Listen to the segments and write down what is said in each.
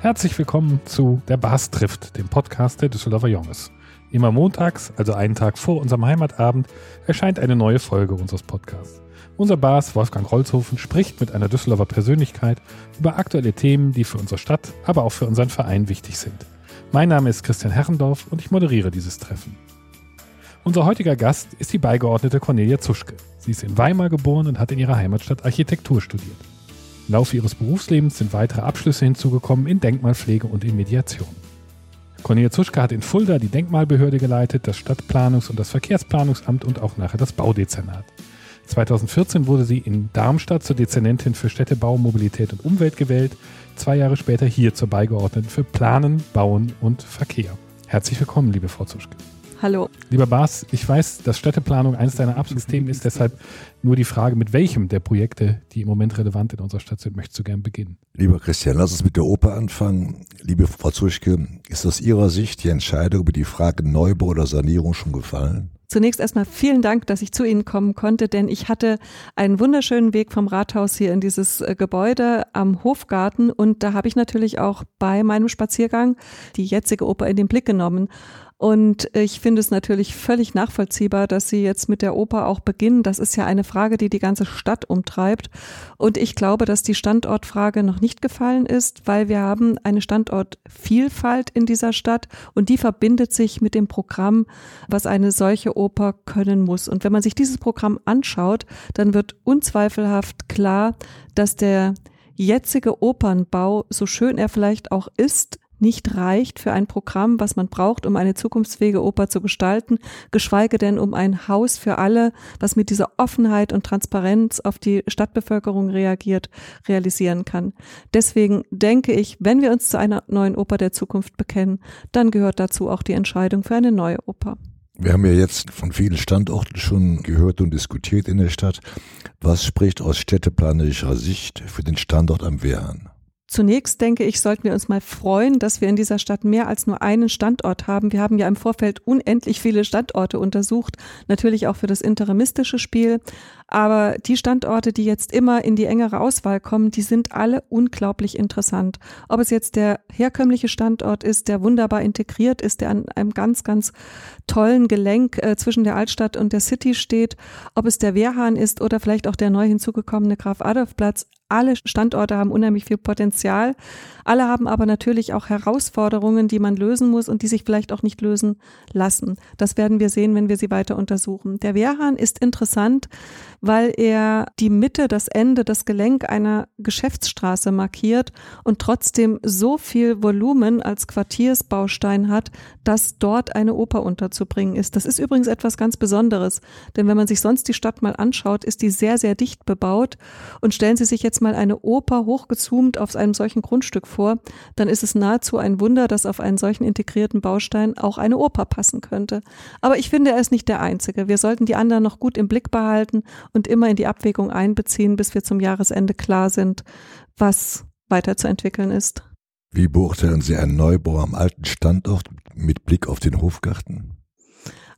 Herzlich willkommen zu Der Bas trifft, dem Podcast der Düsseldorfer Jonges. Immer montags, also einen Tag vor unserem Heimatabend, erscheint eine neue Folge unseres Podcasts. Unser Bas Wolfgang Rolzhofen spricht mit einer Düsseldorfer Persönlichkeit über aktuelle Themen, die für unsere Stadt, aber auch für unseren Verein wichtig sind. Mein Name ist Christian Herrendorf und ich moderiere dieses Treffen. Unser heutiger Gast ist die Beigeordnete Cornelia Zuschke. Sie ist in Weimar geboren und hat in ihrer Heimatstadt Architektur studiert. Im Laufe ihres Berufslebens sind weitere Abschlüsse hinzugekommen in Denkmalpflege und in Mediation. Cornelia Zuschke hat in Fulda die Denkmalbehörde geleitet, das Stadtplanungs- und das Verkehrsplanungsamt und auch nachher das Baudezernat. 2014 wurde sie in Darmstadt zur Dezernentin für Städtebau, Mobilität und Umwelt gewählt, zwei Jahre später hier zur Beigeordneten für Planen, Bauen und Verkehr. Herzlich willkommen, liebe Frau Zuschke. Hallo. Lieber Bas, ich weiß, dass Städteplanung eines deiner Absolutthemen ist, deshalb nur die Frage, mit welchem der Projekte, die im Moment relevant in unserer Stadt sind, möchtest du gern beginnen? Lieber Christian, lass uns mit der Oper anfangen. Liebe Frau Zuschke, ist aus Ihrer Sicht die Entscheidung über die Frage Neubau oder Sanierung schon gefallen? Zunächst erstmal vielen Dank, dass ich zu Ihnen kommen konnte, denn ich hatte einen wunderschönen Weg vom Rathaus hier in dieses äh, Gebäude am Hofgarten und da habe ich natürlich auch bei meinem Spaziergang die jetzige Oper in den Blick genommen. Und ich finde es natürlich völlig nachvollziehbar, dass Sie jetzt mit der Oper auch beginnen. Das ist ja eine Frage, die die ganze Stadt umtreibt. Und ich glaube, dass die Standortfrage noch nicht gefallen ist, weil wir haben eine Standortvielfalt in dieser Stadt und die verbindet sich mit dem Programm, was eine solche Oper können muss. Und wenn man sich dieses Programm anschaut, dann wird unzweifelhaft klar, dass der jetzige Opernbau, so schön er vielleicht auch ist, nicht reicht für ein Programm, was man braucht, um eine zukunftsfähige Oper zu gestalten, geschweige denn um ein Haus für alle, was mit dieser Offenheit und Transparenz auf die Stadtbevölkerung reagiert, realisieren kann. Deswegen denke ich, wenn wir uns zu einer neuen Oper der Zukunft bekennen, dann gehört dazu auch die Entscheidung für eine neue Oper. Wir haben ja jetzt von vielen Standorten schon gehört und diskutiert in der Stadt. Was spricht aus städteplanerischer Sicht für den Standort am Wehrhahn? Zunächst denke ich, sollten wir uns mal freuen, dass wir in dieser Stadt mehr als nur einen Standort haben. Wir haben ja im Vorfeld unendlich viele Standorte untersucht, natürlich auch für das interimistische Spiel. Aber die Standorte, die jetzt immer in die engere Auswahl kommen, die sind alle unglaublich interessant. Ob es jetzt der herkömmliche Standort ist, der wunderbar integriert ist, der an einem ganz, ganz tollen Gelenk äh, zwischen der Altstadt und der City steht, ob es der Wehrhahn ist oder vielleicht auch der neu hinzugekommene Graf Adolf Platz. Alle Standorte haben unheimlich viel Potenzial. Alle haben aber natürlich auch Herausforderungen, die man lösen muss und die sich vielleicht auch nicht lösen lassen. Das werden wir sehen, wenn wir sie weiter untersuchen. Der Wehrhahn ist interessant, weil er die Mitte, das Ende, das Gelenk einer Geschäftsstraße markiert und trotzdem so viel Volumen als Quartiersbaustein hat, dass dort eine Oper unterzubringen ist. Das ist übrigens etwas ganz Besonderes, denn wenn man sich sonst die Stadt mal anschaut, ist die sehr, sehr dicht bebaut und stellen Sie sich jetzt mal eine Oper hochgezoomt auf einem solchen Grundstück vor, dann ist es nahezu ein Wunder, dass auf einen solchen integrierten Baustein auch eine Oper passen könnte. Aber ich finde, er ist nicht der einzige. Wir sollten die anderen noch gut im Blick behalten und immer in die Abwägung einbeziehen, bis wir zum Jahresende klar sind, was weiterzuentwickeln ist. Wie beurteilen Sie einen Neubau am alten Standort mit Blick auf den Hofgarten?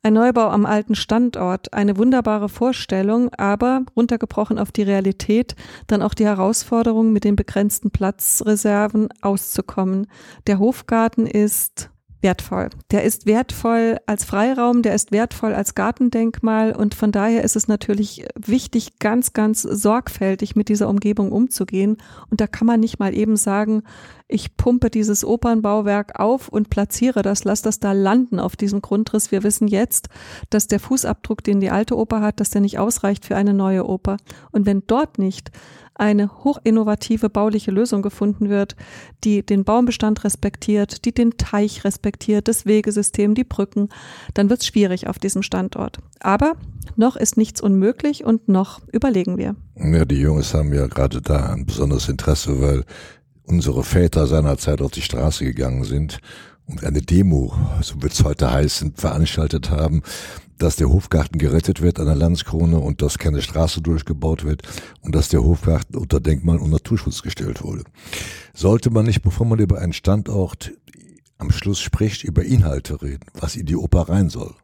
Ein Neubau am alten Standort, eine wunderbare Vorstellung, aber runtergebrochen auf die Realität, dann auch die Herausforderung, mit den begrenzten Platzreserven auszukommen. Der Hofgarten ist wertvoll. Der ist wertvoll als Freiraum, der ist wertvoll als Gartendenkmal und von daher ist es natürlich wichtig, ganz, ganz sorgfältig mit dieser Umgebung umzugehen. Und da kann man nicht mal eben sagen, ich pumpe dieses Opernbauwerk auf und platziere das, lass das da landen auf diesem Grundriss. Wir wissen jetzt, dass der Fußabdruck, den die alte Oper hat, dass der nicht ausreicht für eine neue Oper. Und wenn dort nicht eine hochinnovative bauliche Lösung gefunden wird, die den Baumbestand respektiert, die den Teich respektiert, das Wegesystem, die Brücken, dann wird es schwierig auf diesem Standort. Aber noch ist nichts unmöglich und noch überlegen wir. Ja, die Jungs haben ja gerade da ein besonderes Interesse, weil unsere Väter seinerzeit auf die Straße gegangen sind eine Demo, so wird es heute heißen, veranstaltet haben, dass der Hofgarten gerettet wird an der Landskrone und dass keine Straße durchgebaut wird und dass der Hofgarten unter Denkmal und Naturschutz gestellt wurde. Sollte man nicht, bevor man über einen Standort am Schluss spricht, über Inhalte reden, was in die Oper rein soll?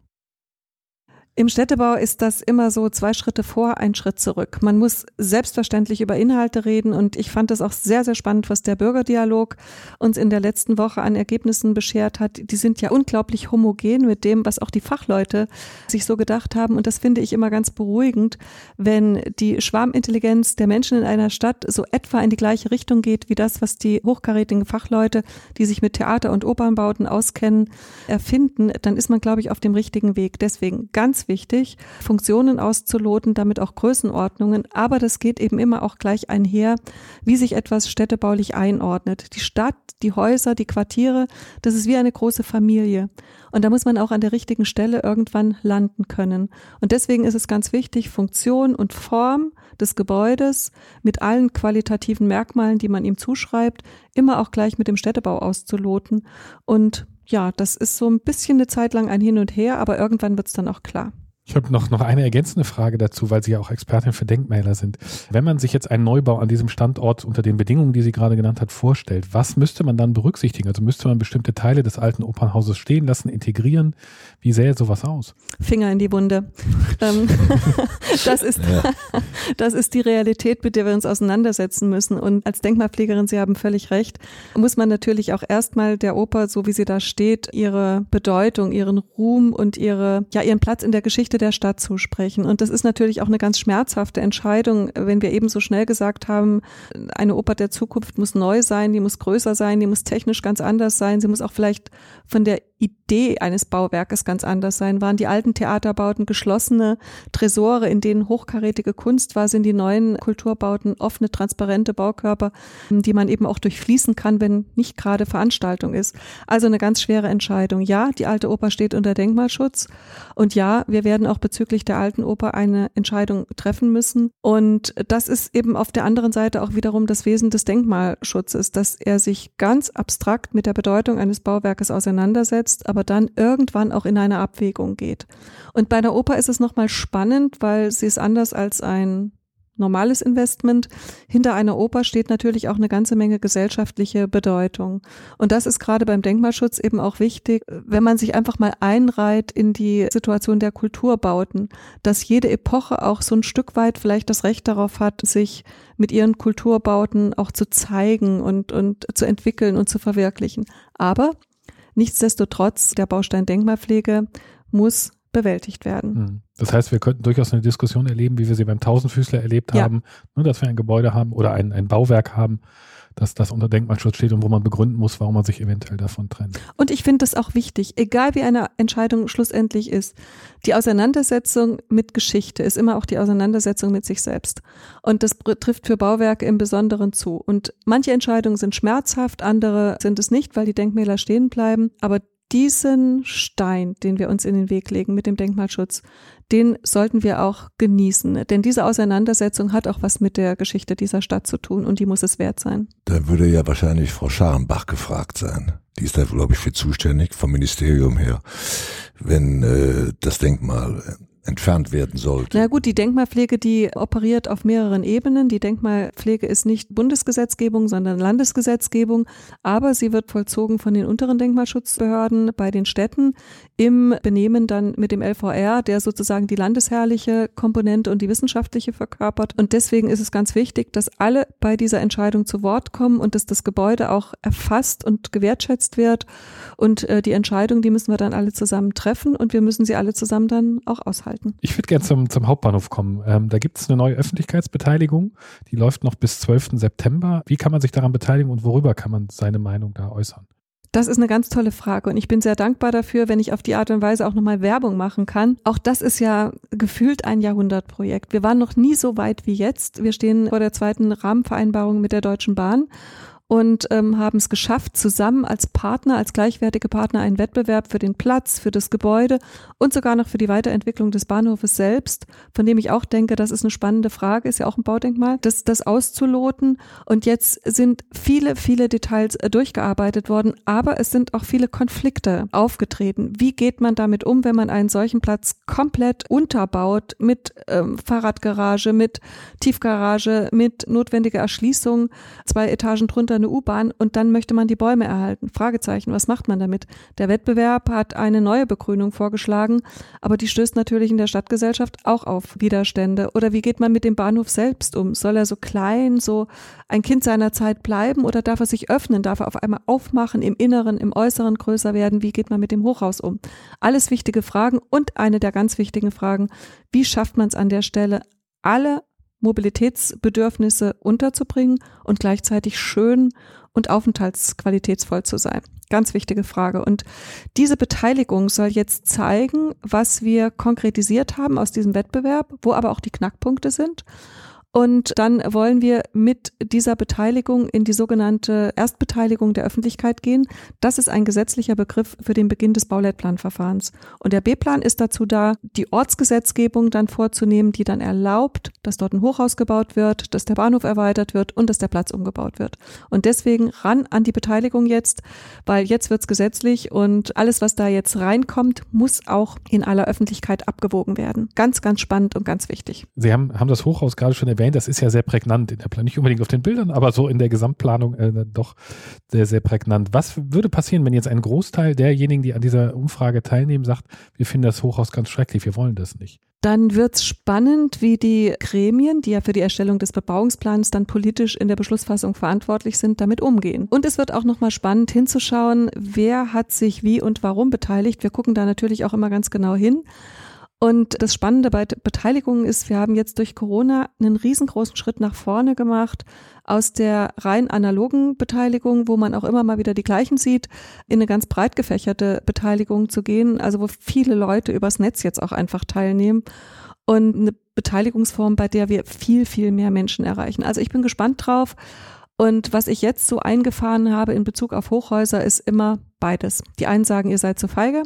Im Städtebau ist das immer so zwei Schritte vor, ein Schritt zurück. Man muss selbstverständlich über Inhalte reden und ich fand es auch sehr, sehr spannend, was der Bürgerdialog uns in der letzten Woche an Ergebnissen beschert hat. Die sind ja unglaublich homogen mit dem, was auch die Fachleute sich so gedacht haben und das finde ich immer ganz beruhigend, wenn die Schwarmintelligenz der Menschen in einer Stadt so etwa in die gleiche Richtung geht wie das, was die hochkarätigen Fachleute, die sich mit Theater- und Opernbauten auskennen, erfinden, dann ist man, glaube ich, auf dem richtigen Weg. Deswegen ganz wichtig, Funktionen auszuloten, damit auch Größenordnungen. Aber das geht eben immer auch gleich einher, wie sich etwas städtebaulich einordnet. Die Stadt, die Häuser, die Quartiere, das ist wie eine große Familie. Und da muss man auch an der richtigen Stelle irgendwann landen können. Und deswegen ist es ganz wichtig, Funktion und Form des Gebäudes mit allen qualitativen Merkmalen, die man ihm zuschreibt, immer auch gleich mit dem Städtebau auszuloten und ja, das ist so ein bisschen eine Zeit lang ein Hin und Her, aber irgendwann wird es dann auch klar. Ich habe noch, noch eine ergänzende Frage dazu, weil Sie ja auch Expertin für Denkmäler sind. Wenn man sich jetzt einen Neubau an diesem Standort unter den Bedingungen, die Sie gerade genannt hat, vorstellt, was müsste man dann berücksichtigen? Also müsste man bestimmte Teile des alten Opernhauses stehen lassen, integrieren? Wie sähe sowas aus? Finger in die Wunde. Ähm, das, ist, das ist die Realität, mit der wir uns auseinandersetzen müssen. Und als Denkmalpflegerin, Sie haben völlig recht, muss man natürlich auch erstmal der Oper, so wie sie da steht, ihre Bedeutung, ihren Ruhm und ihre, ja, ihren Platz in der Geschichte Geschichte der Stadt zusprechen. Und das ist natürlich auch eine ganz schmerzhafte Entscheidung, wenn wir eben so schnell gesagt haben, eine Oper der Zukunft muss neu sein, die muss größer sein, die muss technisch ganz anders sein, sie muss auch vielleicht von der Idee eines Bauwerkes ganz anders sein. Waren die alten Theaterbauten geschlossene Tresore, in denen hochkarätige Kunst war, sind die neuen Kulturbauten offene, transparente Baukörper, die man eben auch durchfließen kann, wenn nicht gerade Veranstaltung ist. Also eine ganz schwere Entscheidung. Ja, die alte Oper steht unter Denkmalschutz und ja, wir werden auch bezüglich der alten Oper eine Entscheidung treffen müssen. Und das ist eben auf der anderen Seite auch wiederum das Wesen des Denkmalschutzes, dass er sich ganz abstrakt mit der Bedeutung eines Bauwerkes auseinandersetzt setzt, aber dann irgendwann auch in eine Abwägung geht. Und bei der Oper ist es nochmal spannend, weil sie ist anders als ein normales Investment. Hinter einer Oper steht natürlich auch eine ganze Menge gesellschaftliche Bedeutung. Und das ist gerade beim Denkmalschutz eben auch wichtig, wenn man sich einfach mal einreiht in die Situation der Kulturbauten, dass jede Epoche auch so ein Stück weit vielleicht das Recht darauf hat, sich mit ihren Kulturbauten auch zu zeigen und, und zu entwickeln und zu verwirklichen. Aber Nichtsdestotrotz, der Baustein Denkmalpflege muss bewältigt werden. Hm. Das heißt, wir könnten durchaus eine Diskussion erleben, wie wir sie beim Tausendfüßler erlebt ja. haben, ne, dass wir ein Gebäude haben oder ein, ein Bauwerk haben, dass das unter Denkmalschutz steht und wo man begründen muss, warum man sich eventuell davon trennt. Und ich finde das auch wichtig, egal wie eine Entscheidung schlussendlich ist. Die Auseinandersetzung mit Geschichte ist immer auch die Auseinandersetzung mit sich selbst. Und das trifft für Bauwerke im Besonderen zu. Und manche Entscheidungen sind schmerzhaft, andere sind es nicht, weil die Denkmäler stehen bleiben. Aber diesen Stein, den wir uns in den Weg legen mit dem Denkmalschutz, den sollten wir auch genießen. Denn diese Auseinandersetzung hat auch was mit der Geschichte dieser Stadt zu tun und die muss es wert sein. Da würde ja wahrscheinlich Frau Scharenbach gefragt sein. Die ist da, glaube ich, für zuständig vom Ministerium her, wenn äh, das Denkmal entfernt werden sollte. Na gut, die Denkmalpflege, die operiert auf mehreren Ebenen. Die Denkmalpflege ist nicht Bundesgesetzgebung, sondern Landesgesetzgebung, aber sie wird vollzogen von den unteren Denkmalschutzbehörden bei den Städten im Benehmen dann mit dem LVR, der sozusagen die landesherrliche Komponente und die wissenschaftliche verkörpert. Und deswegen ist es ganz wichtig, dass alle bei dieser Entscheidung zu Wort kommen und dass das Gebäude auch erfasst und gewertschätzt wird. Und äh, die Entscheidung, die müssen wir dann alle zusammen treffen und wir müssen sie alle zusammen dann auch aushalten halten. Ich würde gerne zum, zum Hauptbahnhof kommen. Ähm, da gibt es eine neue Öffentlichkeitsbeteiligung, die läuft noch bis 12. September. Wie kann man sich daran beteiligen und worüber kann man seine Meinung da äußern? Das ist eine ganz tolle Frage und ich bin sehr dankbar dafür, wenn ich auf die Art und Weise auch nochmal Werbung machen kann. Auch das ist ja gefühlt ein Jahrhundertprojekt. Wir waren noch nie so weit wie jetzt. Wir stehen vor der zweiten Rahmenvereinbarung mit der Deutschen Bahn und ähm, haben es geschafft, zusammen als Partner, als gleichwertige Partner einen Wettbewerb für den Platz, für das Gebäude und sogar noch für die Weiterentwicklung des Bahnhofes selbst, von dem ich auch denke, das ist eine spannende Frage, ist ja auch ein Baudenkmal, das, das auszuloten. Und jetzt sind viele, viele Details äh, durchgearbeitet worden, aber es sind auch viele Konflikte aufgetreten. Wie geht man damit um, wenn man einen solchen Platz komplett unterbaut mit ähm, Fahrradgarage, mit Tiefgarage, mit notwendiger Erschließung, zwei Etagen drunter oder eine U-Bahn und dann möchte man die Bäume erhalten. Fragezeichen, was macht man damit? Der Wettbewerb hat eine neue Begrünung vorgeschlagen, aber die stößt natürlich in der Stadtgesellschaft auch auf Widerstände. Oder wie geht man mit dem Bahnhof selbst um? Soll er so klein, so ein Kind seiner Zeit bleiben oder darf er sich öffnen? Darf er auf einmal aufmachen, im Inneren, im Äußeren größer werden? Wie geht man mit dem Hochhaus um? Alles wichtige Fragen und eine der ganz wichtigen Fragen, wie schafft man es an der Stelle, alle Mobilitätsbedürfnisse unterzubringen und gleichzeitig schön und aufenthaltsqualitätsvoll zu sein. Ganz wichtige Frage. Und diese Beteiligung soll jetzt zeigen, was wir konkretisiert haben aus diesem Wettbewerb, wo aber auch die Knackpunkte sind und dann wollen wir mit dieser Beteiligung in die sogenannte Erstbeteiligung der Öffentlichkeit gehen. Das ist ein gesetzlicher Begriff für den Beginn des Bauleitplanverfahrens. Und der B-Plan ist dazu da, die Ortsgesetzgebung dann vorzunehmen, die dann erlaubt, dass dort ein Hochhaus gebaut wird, dass der Bahnhof erweitert wird und dass der Platz umgebaut wird. Und deswegen ran an die Beteiligung jetzt, weil jetzt wird's gesetzlich und alles, was da jetzt reinkommt, muss auch in aller Öffentlichkeit abgewogen werden. Ganz, ganz spannend und ganz wichtig. Sie haben, haben das Hochhaus gerade schon erwähnt erwähnt, das ist ja sehr prägnant in der Planung. Nicht unbedingt auf den Bildern, aber so in der Gesamtplanung äh, doch sehr, sehr prägnant. Was würde passieren, wenn jetzt ein Großteil derjenigen, die an dieser Umfrage teilnehmen, sagt, wir finden das Hochhaus ganz schrecklich, wir wollen das nicht? Dann wird's spannend, wie die Gremien, die ja für die Erstellung des Bebauungsplans dann politisch in der Beschlussfassung verantwortlich sind, damit umgehen. Und es wird auch nochmal spannend hinzuschauen, wer hat sich wie und warum beteiligt. Wir gucken da natürlich auch immer ganz genau hin. Und das Spannende bei Beteiligung ist, wir haben jetzt durch Corona einen riesengroßen Schritt nach vorne gemacht aus der rein analogen Beteiligung, wo man auch immer mal wieder die gleichen sieht, in eine ganz breit gefächerte Beteiligung zu gehen, also wo viele Leute übers Netz jetzt auch einfach teilnehmen und eine Beteiligungsform, bei der wir viel, viel mehr Menschen erreichen. Also ich bin gespannt drauf und was ich jetzt so eingefahren habe in Bezug auf Hochhäuser ist immer beides. Die einen sagen, ihr seid zu feige,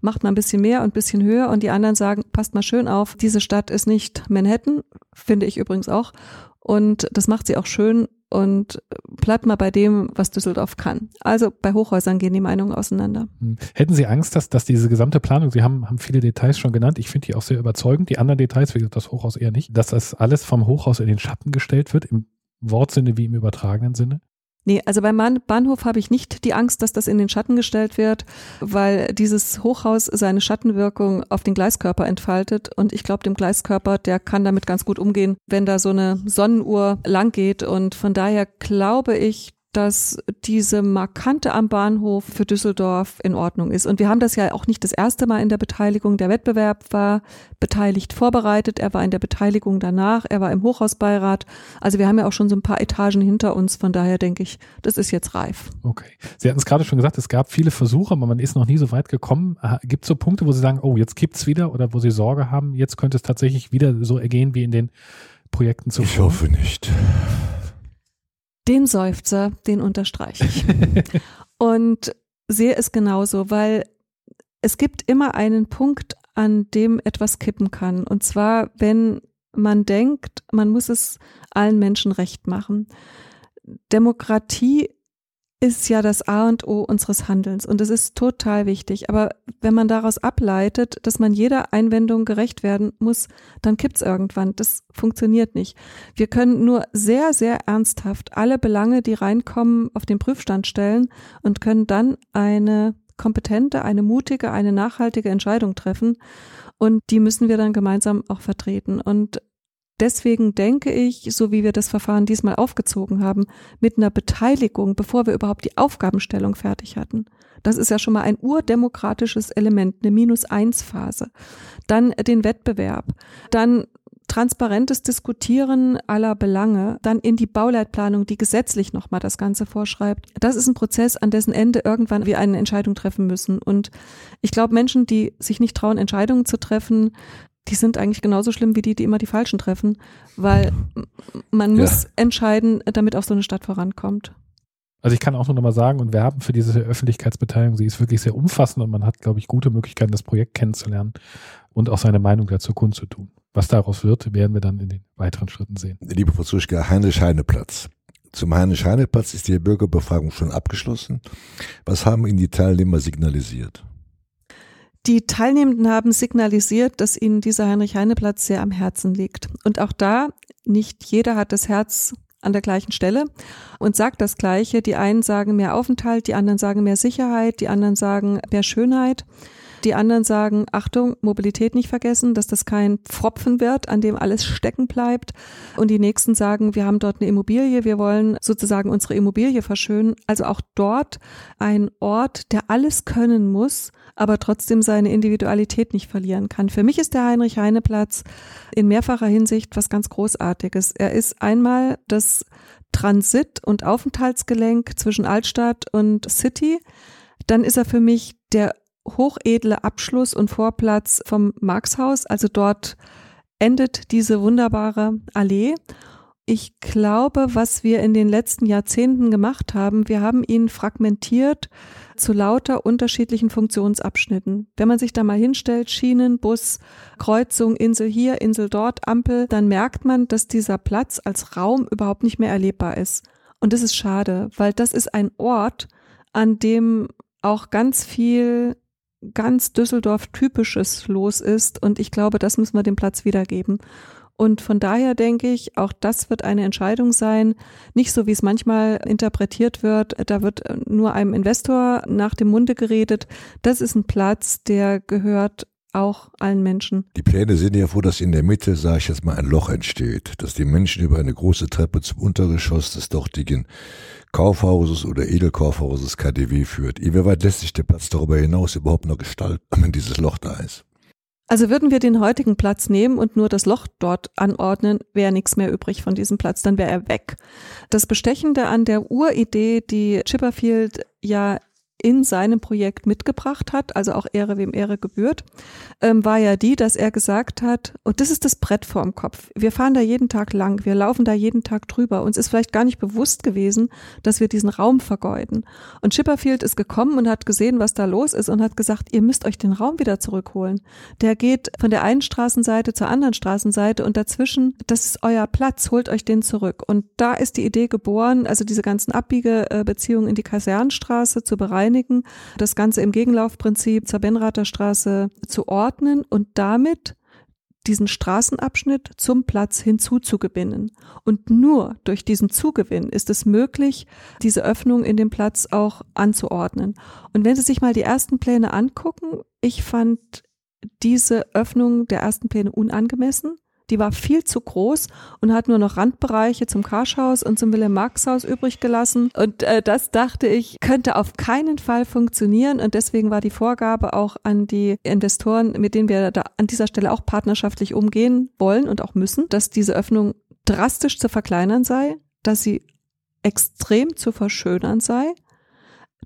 macht mal ein bisschen mehr und ein bisschen höher und die anderen sagen, passt mal schön auf, diese Stadt ist nicht Manhattan, finde ich übrigens auch. Und das macht sie auch schön und bleibt mal bei dem, was Düsseldorf kann. Also bei Hochhäusern gehen die Meinungen auseinander. Hm. Hätten Sie Angst, dass, dass diese gesamte Planung, Sie haben, haben viele Details schon genannt, ich finde die auch sehr überzeugend, die anderen Details, wie gesagt, das Hochhaus eher nicht, dass das alles vom Hochhaus in den Schatten gestellt wird, im Wortsinne wie im übertragenen Sinne? Nee, also beim Bahnhof habe ich nicht die Angst, dass das in den Schatten gestellt wird, weil dieses Hochhaus seine Schattenwirkung auf den Gleiskörper entfaltet und ich glaube, dem Gleiskörper, der kann damit ganz gut umgehen, wenn da so eine Sonnenuhr lang geht und von daher glaube ich, dass diese Markante am Bahnhof für Düsseldorf in Ordnung ist. Und wir haben das ja auch nicht das erste Mal in der Beteiligung. Der Wettbewerb war beteiligt vorbereitet, er war in der Beteiligung danach, er war im Hochhausbeirat. Also wir haben ja auch schon so ein paar Etagen hinter uns. Von daher denke ich, das ist jetzt reif. Okay. Sie hatten es gerade schon gesagt, es gab viele Versuche, aber man ist noch nie so weit gekommen. Gibt es so Punkte, wo Sie sagen, oh, jetzt gibt es wieder oder wo Sie Sorge haben, jetzt könnte es tatsächlich wieder so ergehen wie in den Projekten zuvor? Ich hoffe nicht. Den Seufzer, den unterstreiche ich. und sehe es genauso, weil es gibt immer einen Punkt, an dem etwas kippen kann. Und zwar, wenn man denkt, man muss es allen Menschen recht machen. Demokratie ist ja das A und O unseres Handelns und es ist total wichtig. Aber wenn man daraus ableitet, dass man jeder Einwendung gerecht werden muss, dann kippt's irgendwann. Das funktioniert nicht. Wir können nur sehr, sehr ernsthaft alle Belange, die reinkommen, auf den Prüfstand stellen und können dann eine kompetente, eine mutige, eine nachhaltige Entscheidung treffen. Und die müssen wir dann gemeinsam auch vertreten. Und Deswegen denke ich, so wie wir das Verfahren diesmal aufgezogen haben, mit einer Beteiligung, bevor wir überhaupt die Aufgabenstellung fertig hatten. Das ist ja schon mal ein urdemokratisches Element, eine Minus-Eins-Phase. Dann den Wettbewerb. Dann transparentes Diskutieren aller Belange, dann in die Bauleitplanung, die gesetzlich nochmal das Ganze vorschreibt. Das ist ein Prozess, an dessen Ende irgendwann wir eine Entscheidung treffen müssen. Und ich glaube, Menschen, die sich nicht trauen, Entscheidungen zu treffen, die sind eigentlich genauso schlimm wie die, die immer die Falschen treffen, weil man muss ja. entscheiden, damit auch so eine Stadt vorankommt. Also ich kann auch nur noch mal sagen und werben für diese Öffentlichkeitsbeteiligung. Sie ist wirklich sehr umfassend und man hat, glaube ich, gute Möglichkeiten, das Projekt kennenzulernen und auch seine Meinung dazu kundzutun. Was daraus wird, werden wir dann in den weiteren Schritten sehen. Liebe Frau Zuschka, Heinrich-Heine-Platz. Zum Heinrich-Heine-Platz ist die Bürgerbefragung schon abgeschlossen. Was haben Ihnen die Teilnehmer signalisiert? Die Teilnehmenden haben signalisiert, dass ihnen dieser Heinrich-Heine-Platz sehr am Herzen liegt. Und auch da, nicht jeder hat das Herz an der gleichen Stelle und sagt das Gleiche. Die einen sagen mehr Aufenthalt, die anderen sagen mehr Sicherheit, die anderen sagen mehr Schönheit. Die anderen sagen, Achtung, Mobilität nicht vergessen, dass das kein Pfropfen wird, an dem alles stecken bleibt. Und die nächsten sagen, wir haben dort eine Immobilie, wir wollen sozusagen unsere Immobilie verschönen. Also auch dort ein Ort, der alles können muss, aber trotzdem seine Individualität nicht verlieren kann. Für mich ist der Heinrich-Heine-Platz in mehrfacher Hinsicht was ganz Großartiges. Er ist einmal das Transit- und Aufenthaltsgelenk zwischen Altstadt und City. Dann ist er für mich der hochedle Abschluss und Vorplatz vom Marxhaus. Also dort endet diese wunderbare Allee. Ich glaube, was wir in den letzten Jahrzehnten gemacht haben, wir haben ihn fragmentiert zu lauter unterschiedlichen Funktionsabschnitten. Wenn man sich da mal hinstellt, Schienen, Bus, Kreuzung, Insel hier, Insel dort, Ampel, dann merkt man, dass dieser Platz als Raum überhaupt nicht mehr erlebbar ist. Und das ist schade, weil das ist ein Ort, an dem auch ganz viel ganz Düsseldorf-typisches los ist. Und ich glaube, das müssen wir dem Platz wiedergeben. Und von daher denke ich, auch das wird eine Entscheidung sein. Nicht so, wie es manchmal interpretiert wird. Da wird nur einem Investor nach dem Munde geredet. Das ist ein Platz, der gehört auch allen Menschen. Die Pläne sind ja vor, dass in der Mitte, sage ich jetzt mal, ein Loch entsteht, dass die Menschen über eine große Treppe zum Untergeschoss des dortigen Kaufhauses oder Edelkaufhauses KDW führt. Inwieweit lässt sich der Platz darüber hinaus überhaupt noch gestalten, wenn dieses Loch da ist? Also würden wir den heutigen Platz nehmen und nur das Loch dort anordnen, wäre nichts mehr übrig von diesem Platz, dann wäre er weg. Das Bestechende an der Uridee, die Chipperfield ja in seinem Projekt mitgebracht hat, also auch Ehre wem Ehre gebührt, ähm, war ja die, dass er gesagt hat, und das ist das Brett vorm Kopf. Wir fahren da jeden Tag lang, wir laufen da jeden Tag drüber. Uns ist vielleicht gar nicht bewusst gewesen, dass wir diesen Raum vergeuden. Und Chipperfield ist gekommen und hat gesehen, was da los ist und hat gesagt, ihr müsst euch den Raum wieder zurückholen. Der geht von der einen Straßenseite zur anderen Straßenseite und dazwischen, das ist euer Platz, holt euch den zurück. Und da ist die Idee geboren, also diese ganzen Abbiegebeziehungen in die Kasernenstraße zu bereinigen beschleunigen, das Ganze im Gegenlaufprinzip zur Benrather Straße zu ordnen und damit diesen Straßenabschnitt zum Platz hinzuzugewinnen. Und nur durch diesen Zugewinn ist es möglich, diese Öffnung in dem Platz auch anzuordnen. Und wenn Sie sich mal die ersten Pläne angucken, ich fand diese Öffnung der ersten Pläne unangemessen. Die war viel zu groß und hat nur noch Randbereiche zum Karschhaus und zum Wilhelm-Marx-Haus übrig gelassen. Und äh, das dachte ich, könnte auf keinen Fall funktionieren. Und deswegen war die Vorgabe auch an die Investoren, mit denen wir da an dieser Stelle auch partnerschaftlich umgehen wollen und auch müssen, dass diese Öffnung drastisch zu verkleinern sei, dass sie extrem zu verschönern sei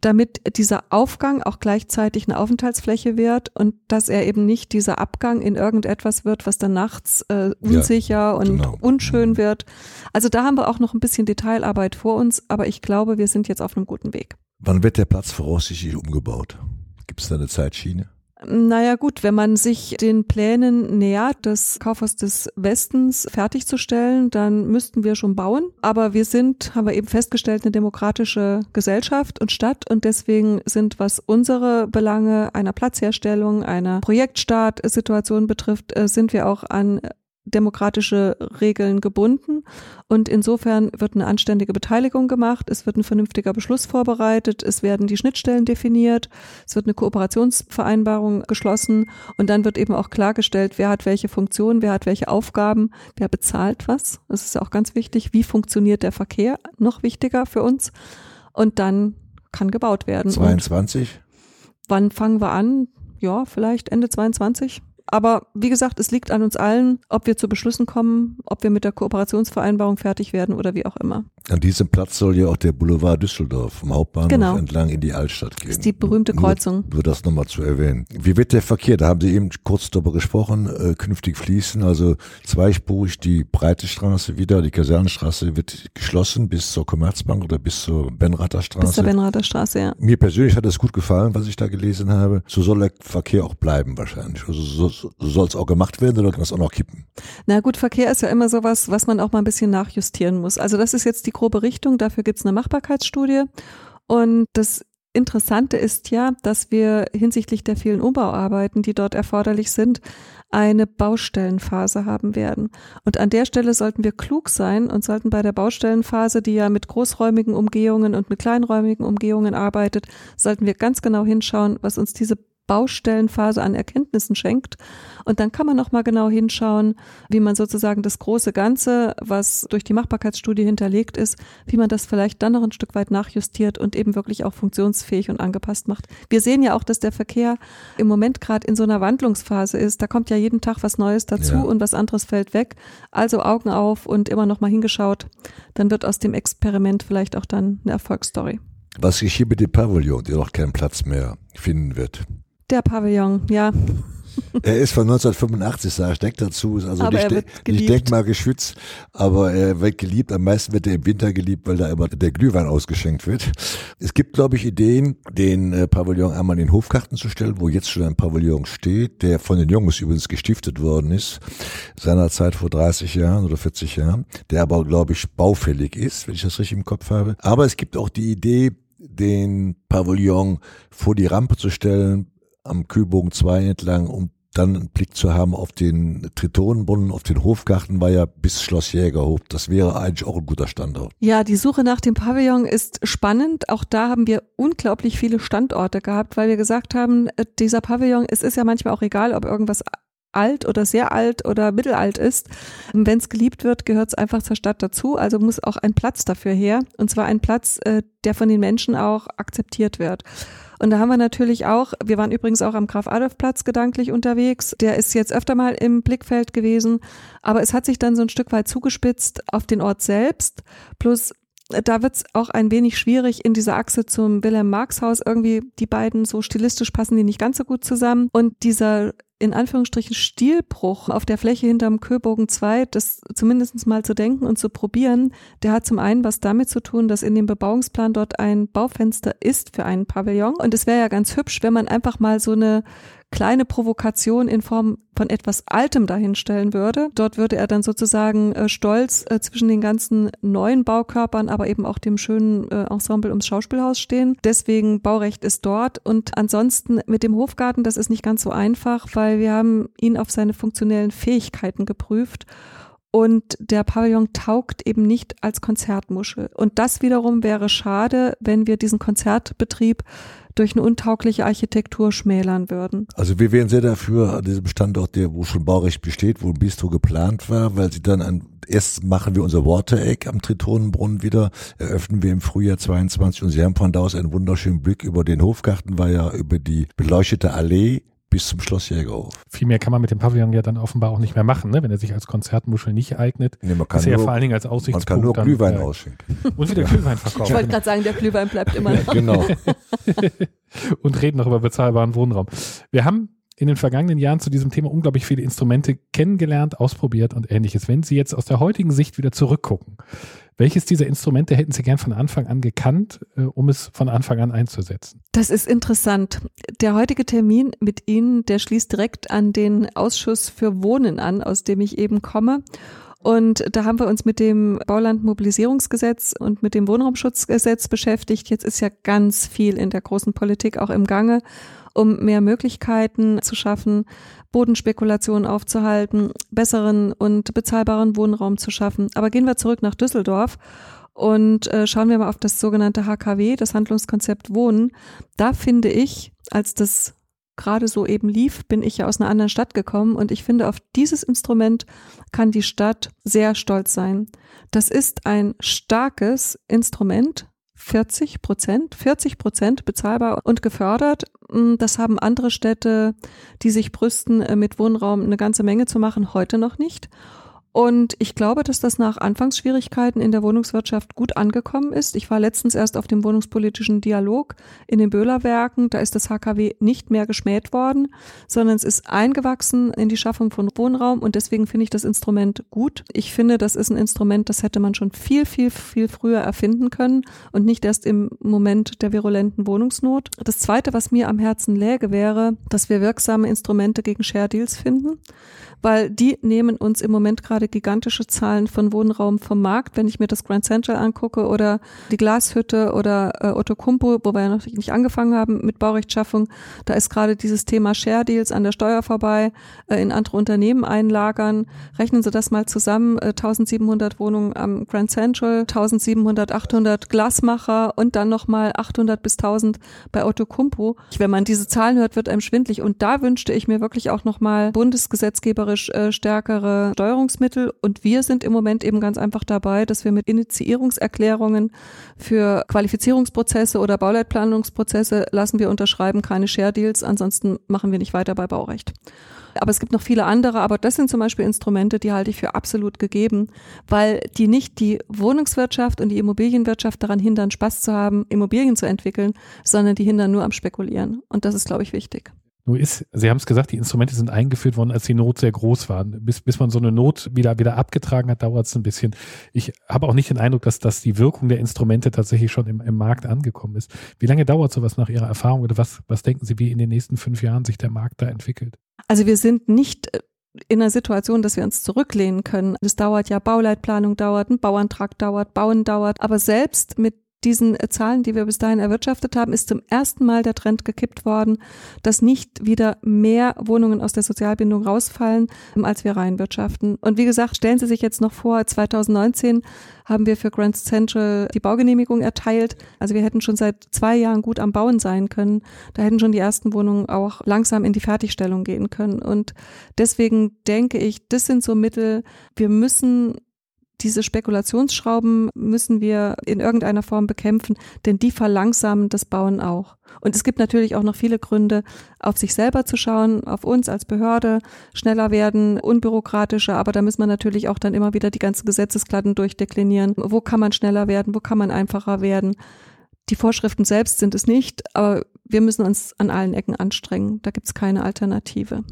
damit dieser Aufgang auch gleichzeitig eine Aufenthaltsfläche wird und dass er eben nicht dieser Abgang in irgendetwas wird, was dann nachts äh, unsicher ja, und genau. unschön wird. Also da haben wir auch noch ein bisschen Detailarbeit vor uns, aber ich glaube, wir sind jetzt auf einem guten Weg. Wann wird der Platz voraussichtlich umgebaut? Gibt es da eine Zeitschiene? Naja gut, wenn man sich den Plänen nähert, das Kaufhaus des Westens fertigzustellen, dann müssten wir schon bauen. Aber wir sind, haben wir eben festgestellt, eine demokratische Gesellschaft und Stadt und deswegen sind, was unsere Belange einer Platzherstellung, einer Projektstartsituation betrifft, äh, sind wir auch an demokratische Regeln gebunden. Und insofern wird eine anständige Beteiligung gemacht, es wird ein vernünftiger Beschluss vorbereitet, es werden die Schnittstellen definiert, es wird eine Kooperationsvereinbarung geschlossen und dann wird eben auch klargestellt, wer hat welche Funktionen, wer hat welche Aufgaben, wer bezahlt was. Das ist auch ganz wichtig. Wie funktioniert der Verkehr? Noch wichtiger für uns. Und dann kann gebaut werden. 22? Und wann fangen wir an? Ja, vielleicht Ende 22. Aber wie gesagt, es liegt an uns allen, ob wir zu Beschlüssen kommen, ob wir mit der Kooperationsvereinbarung fertig werden oder wie auch immer. An diesem Platz soll ja auch der Boulevard Düsseldorf vom Hauptbahnhof genau. entlang in die Altstadt gehen. Das ist die berühmte Kreuzung. Nur, nur das nochmal zu erwähnen. Wie wird der Verkehr, da haben Sie eben kurz darüber gesprochen, äh, künftig fließen? Also zweispurig die breite Straße wieder, die Kasernenstraße wird geschlossen bis zur Commerzbank oder bis zur Benrather Straße. Bis zur Benrather Straße, ja. Mir persönlich hat es gut gefallen, was ich da gelesen habe. So soll der Verkehr auch bleiben wahrscheinlich. Also so, so soll es auch gemacht werden oder kann das auch noch kippen? Na gut, Verkehr ist ja immer sowas, was man auch mal ein bisschen nachjustieren muss. Also das ist jetzt die grobe Richtung, dafür gibt es eine Machbarkeitsstudie und das Interessante ist ja, dass wir hinsichtlich der vielen Umbauarbeiten, die dort erforderlich sind, eine Baustellenphase haben werden. Und an der Stelle sollten wir klug sein und sollten bei der Baustellenphase, die ja mit großräumigen Umgehungen und mit kleinräumigen Umgehungen arbeitet, sollten wir ganz genau hinschauen, was uns diese Baustellenphase an Erkenntnissen schenkt. Und dann kann man nochmal genau hinschauen, wie man sozusagen das große Ganze, was durch die Machbarkeitsstudie hinterlegt ist, wie man das vielleicht dann noch ein Stück weit nachjustiert und eben wirklich auch funktionsfähig und angepasst macht. Wir sehen ja auch, dass der Verkehr im Moment gerade in so einer Wandlungsphase ist. Da kommt ja jeden Tag was Neues dazu ja. und was anderes fällt weg. Also Augen auf und immer noch mal hingeschaut. Dann wird aus dem Experiment vielleicht auch dann eine Erfolgsstory. Was geschieht mit dem Pavillon, der noch keinen Platz mehr finden wird? Der Pavillon, ja. Er ist von 1985, sage ich, steckt dazu, ist also aber nicht, nicht denkmalgeschützt, aber er wird geliebt. Am meisten wird er im Winter geliebt, weil da immer der Glühwein ausgeschenkt wird. Es gibt, glaube ich, Ideen, den äh, Pavillon einmal in den Hofgarten zu stellen, wo jetzt schon ein Pavillon steht, der von den Jungs übrigens gestiftet worden ist, seinerzeit vor 30 Jahren oder 40 Jahren, der aber, glaube ich, baufällig ist, wenn ich das richtig im Kopf habe. Aber es gibt auch die Idee, den Pavillon vor die Rampe zu stellen, am Kühlbogen 2 entlang, um dann einen Blick zu haben auf den Tritonenbrunnen, auf den Hofgarten, war ja bis Schloss Jägerhof. Das wäre eigentlich auch ein guter Standort. Ja, die Suche nach dem Pavillon ist spannend. Auch da haben wir unglaublich viele Standorte gehabt, weil wir gesagt haben, äh, dieser Pavillon, es ist ja manchmal auch egal, ob irgendwas alt oder sehr alt oder mittelalt ist. Wenn es geliebt wird, gehört es einfach zur Stadt dazu. Also muss auch ein Platz dafür her. Und zwar ein Platz, äh, der von den Menschen auch akzeptiert wird. Und da haben wir natürlich auch, wir waren übrigens auch am Graf-Adolf-Platz gedanklich unterwegs. Der ist jetzt öfter mal im Blickfeld gewesen. Aber es hat sich dann so ein Stück weit zugespitzt auf den Ort selbst. Plus da wird es auch ein wenig schwierig in dieser Achse zum Wilhelm Marx Haus irgendwie die beiden so stilistisch passen die nicht ganz so gut zusammen und dieser in Anführungsstrichen Stilbruch auf der Fläche hinterm Köbogen 2, das zumindest mal zu denken und zu probieren, der hat zum einen was damit zu tun, dass in dem Bebauungsplan dort ein Baufenster ist für einen Pavillon. Und es wäre ja ganz hübsch, wenn man einfach mal so eine kleine Provokation in Form von etwas Altem dahinstellen würde. Dort würde er dann sozusagen äh, stolz äh, zwischen den ganzen neuen Baukörpern, aber eben auch dem schönen äh, Ensemble ums Schauspielhaus stehen. Deswegen Baurecht ist dort. Und ansonsten mit dem Hofgarten, das ist nicht ganz so einfach, weil wir haben ihn auf seine funktionellen Fähigkeiten geprüft. Und der Pavillon taugt eben nicht als Konzertmuschel. Und das wiederum wäre schade, wenn wir diesen Konzertbetrieb durch eine untaugliche Architektur schmälern würden. Also wir wären sehr dafür an diesem Standort, der wo schon Baurecht besteht, wo ein Bistro geplant war, weil sie dann an, erst machen wir unser Watereck am Tritonenbrunnen wieder, eröffnen wir im Frühjahr 22 und sie haben von da aus einen wunderschönen Blick über den Hofgarten, war ja über die beleuchtete Allee bis zum Schloss Jägerhof. Viel mehr kann man mit dem Pavillon ja dann offenbar auch nicht mehr machen, ne? wenn er sich als Konzertmuschel nicht eignet. Nee, man kann ist nur, ja vor allen Dingen als Aussichtspunkt. Man kann nur dann, Glühwein äh, ausschenken. Und wieder Glühwein verkaufen. Ich wollte gerade sagen, der Glühwein bleibt immer noch. genau. und reden noch über bezahlbaren Wohnraum. Wir haben in den vergangenen Jahren zu diesem Thema unglaublich viele Instrumente kennengelernt, ausprobiert und ähnliches. Wenn Sie jetzt aus der heutigen Sicht wieder zurückgucken, welches dieser Instrumente hätten Sie gern von Anfang an gekannt, äh, um es von Anfang an einzusetzen? Das ist interessant. Der heutige Termin mit Ihnen, der schließt direkt an den Ausschuss für Wohnen an, aus dem ich eben komme. Und da haben wir uns mit dem Baulandmobilisierungsgesetz und mit dem Wohnraumschutzgesetz beschäftigt. Jetzt ist ja ganz viel in der großen Politik auch im Gange, um mehr Möglichkeiten zu schaffen, Bodenspekulation aufzuhalten, besseren und bezahlbaren Wohnraum zu schaffen. Aber gehen wir zurück nach Düsseldorf und äh, schauen wir mal auf das sogenannte HKW, das Handlungskonzept Wohnen. Da finde ich, als das gerade so eben lief, bin ich ja aus einer anderen Stadt gekommen und ich finde, auf dieses Instrument kann die Stadt sehr stolz sein. Das ist ein starkes Instrument, 40 Prozent, 40 Prozent bezahlbar und gefördert. Mm, das haben andere Städte, die sich brüsten, äh, mit Wohnraum eine ganze Menge zu machen, heute noch nicht. Und ich glaube, dass das nach Anfangsschwierigkeiten in der Wohnungswirtschaft gut angekommen ist. Ich war letztens erst auf dem wohnungspolitischen Dialog in den Böhlerwerken. Da ist das HKW nicht mehr geschmäht worden, sondern es ist eingewachsen in die Schaffung von Wohnraum. Und deswegen finde ich das Instrument gut. Ich finde, das ist ein Instrument, das hätte man schon viel, viel, viel früher erfinden können und nicht erst im Moment der virulenten Wohnungsnot. Das Zweite, was mir am Herzen läge, wäre, dass wir wirksame Instrumente gegen Share Deals finden weil die nehmen uns im Moment gerade gigantische Zahlen von Wohnraum vom Markt. Wenn ich mir das Grand Central angucke oder die Glashütte oder äh, Otto Kumpo, wo wir ja noch nicht angefangen haben mit Baurechtschaffung, da ist gerade dieses Thema Share Deals an der Steuer vorbei, äh, in andere Unternehmen einlagern. Rechnen Sie das mal zusammen, äh, 1700 Wohnungen am Grand Central, 1700, 800 Glasmacher und dann nochmal 800 bis 1000 bei Otto Kumpo. Wenn man diese Zahlen hört, wird einem schwindlig und da wünschte ich mir wirklich auch nochmal bundesgesetzgeberisch äh, stärkere Steuerungsmittel und wir sind im Moment eben ganz einfach dabei, dass wir mit Initiierungserklärungen für Qualifizierungsprozesse oder Bauleitplanungsprozesse lassen wir unterschreiben keine Share Deals, ansonsten machen wir nicht weiter bei Baurecht. Aber es gibt noch viele andere, aber das sind zum Beispiel Instrumente, die halte ich für absolut gegeben, weil die nicht die Wohnungswirtschaft und die Immobilienwirtschaft daran hindern, Spaß zu haben, Immobilien zu entwickeln, sondern die hindern nur am Spekulieren. Und das ist, glaube ich, wichtig. Nur ist, Sie haben es gesagt, die Instrumente sind eingeführt worden, als die Not sehr groß war. Bis, bis man so eine Not wieder, wieder abgetragen hat, dauert es ein bisschen. Ich habe auch nicht den Eindruck, dass, dass die Wirkung der Instrumente tatsächlich schon im, im Markt angekommen ist. Wie lange dauert sowas nach Ihrer Erfahrung oder was, was denken Sie, wie in den nächsten fünf Jahren sich der Markt da entwickelt? Also wir sind nicht äh, in einer Situation, dass wir uns zurücklehnen können. Es dauert ja, Bauleitplanung dauert, ein Bauantrag dauert, Bauen dauert. Aber selbst mit diesen äh, Zahlen, die wir bis dahin erwirtschaftet haben, ist zum ersten Mal der Trend gekippt worden, dass nicht wieder mehr Wohnungen aus der Sozialbindung rausfallen, ähm, als wir reinwirtschaften. Und wie gesagt, stellen Sie sich jetzt noch vor, 2019 haben wir für Grand Central die Baugenehmigung erteilt. Also wir hätten schon seit zwei Jahren gut am Bauen sein können. Da hätten schon die ersten Wohnungen auch langsam in die Fertigstellung gehen können. Und deswegen denke ich, das sind so Mittel, wir müssen diese Spekulationsschrauben müssen wir in irgendeiner Form bekämpfen, denn die verlangsamen das Bauen auch. Und es gibt natürlich auch noch viele Gründe, auf sich selber zu schauen, auf uns als Behörde, schneller werden, unbürokratischer, aber da müssen wir natürlich auch dann immer wieder die ganzen Gesetzesklatten durchdeklinieren. Wo kann man schneller werden, wo kann man einfacher werden? Die Vorschriften selbst sind es nicht, aber wir müssen uns an allen Ecken anstrengen. Da gibt es keine Alternative.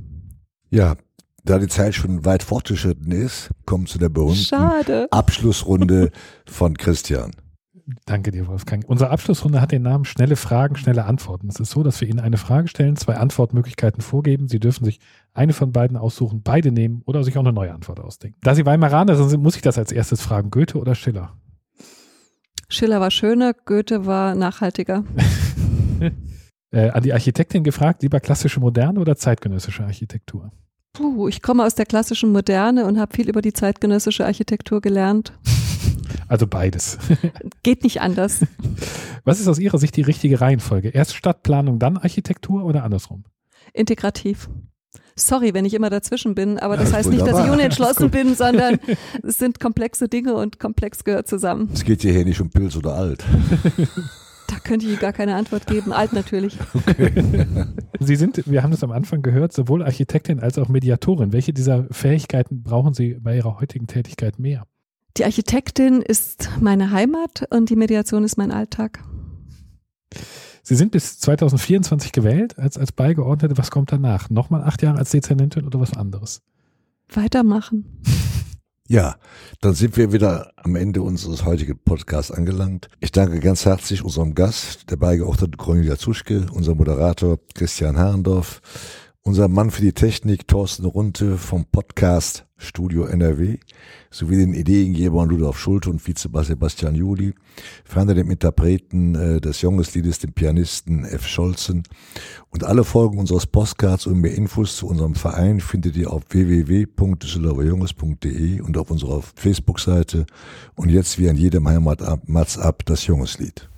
Ja, da die Zeit schon weit fortgeschritten ist, kommt zu der berühmten Schade. Abschlussrunde von Christian. Danke dir, Wolfgang. Unsere Abschlussrunde hat den Namen Schnelle Fragen, schnelle Antworten. Es ist so, dass wir Ihnen eine Frage stellen, zwei Antwortmöglichkeiten vorgeben. Sie dürfen sich eine von beiden aussuchen, beide nehmen oder sich auch eine neue Antwort ausdenken. Da Sie Weimaraner sind, muss ich das als erstes fragen. Goethe oder Schiller? Schiller war schöner, Goethe war nachhaltiger. äh, an die Architektin gefragt, lieber klassische moderne oder zeitgenössische Architektur? Puh, ich komme aus der klassischen Moderne und habe viel über die zeitgenössische Architektur gelernt. Also beides. Geht nicht anders. Was ist aus Ihrer Sicht die richtige Reihenfolge? Erst Stadtplanung, dann Architektur oder andersrum? Integrativ. Sorry, wenn ich immer dazwischen bin, aber das Ja, heißt nicht, dass ich wunderbar. unentschlossen bin, sondern es sind komplexe Dinge und komplex gehört zusammen. Es geht hier nicht um Pilz oder Alt. Da könnte ich gar keine Antwort geben. Alt natürlich. Sie sind, wir haben das am Anfang gehört, sowohl Architektin als auch Mediatorin. Welche dieser Fähigkeiten brauchen Sie bei Ihrer heutigen Tätigkeit mehr? Die Architektin ist meine Heimat und die Mediation ist mein Alltag. Sie sind bis 2024 gewählt als, als Beigeordnete. Was kommt danach? Nochmal acht Jahre als Dezernentin oder was anderes? Weitermachen. Ja, dann sind wir wieder am Ende unseres heutigen Podcasts angelangt. Ich danke ganz herzlich unserem Gast, der Beigeordnete Cornelia Zuschke, unser Moderator Christian Herrendorf, unser Mann für die Technik Thorsten Runte vom Podcast Studio NRW, sowie den Ideengebern Rudolf Schulte und Vize Sebastian Juli, ferner dem Interpreten äh, des Jongesliedes, dem Pianisten F. Scholzen. Und alle Folgen unseres Postcards und mehr Infos zu unserem Verein findet ihr auf www.düsseldorferjunges.de und auf unserer Facebook-Seite. Und jetzt wie an jedem Heimatmatz ab das Jungeslied.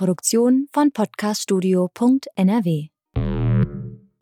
Produktion von podcaststudio.nrw.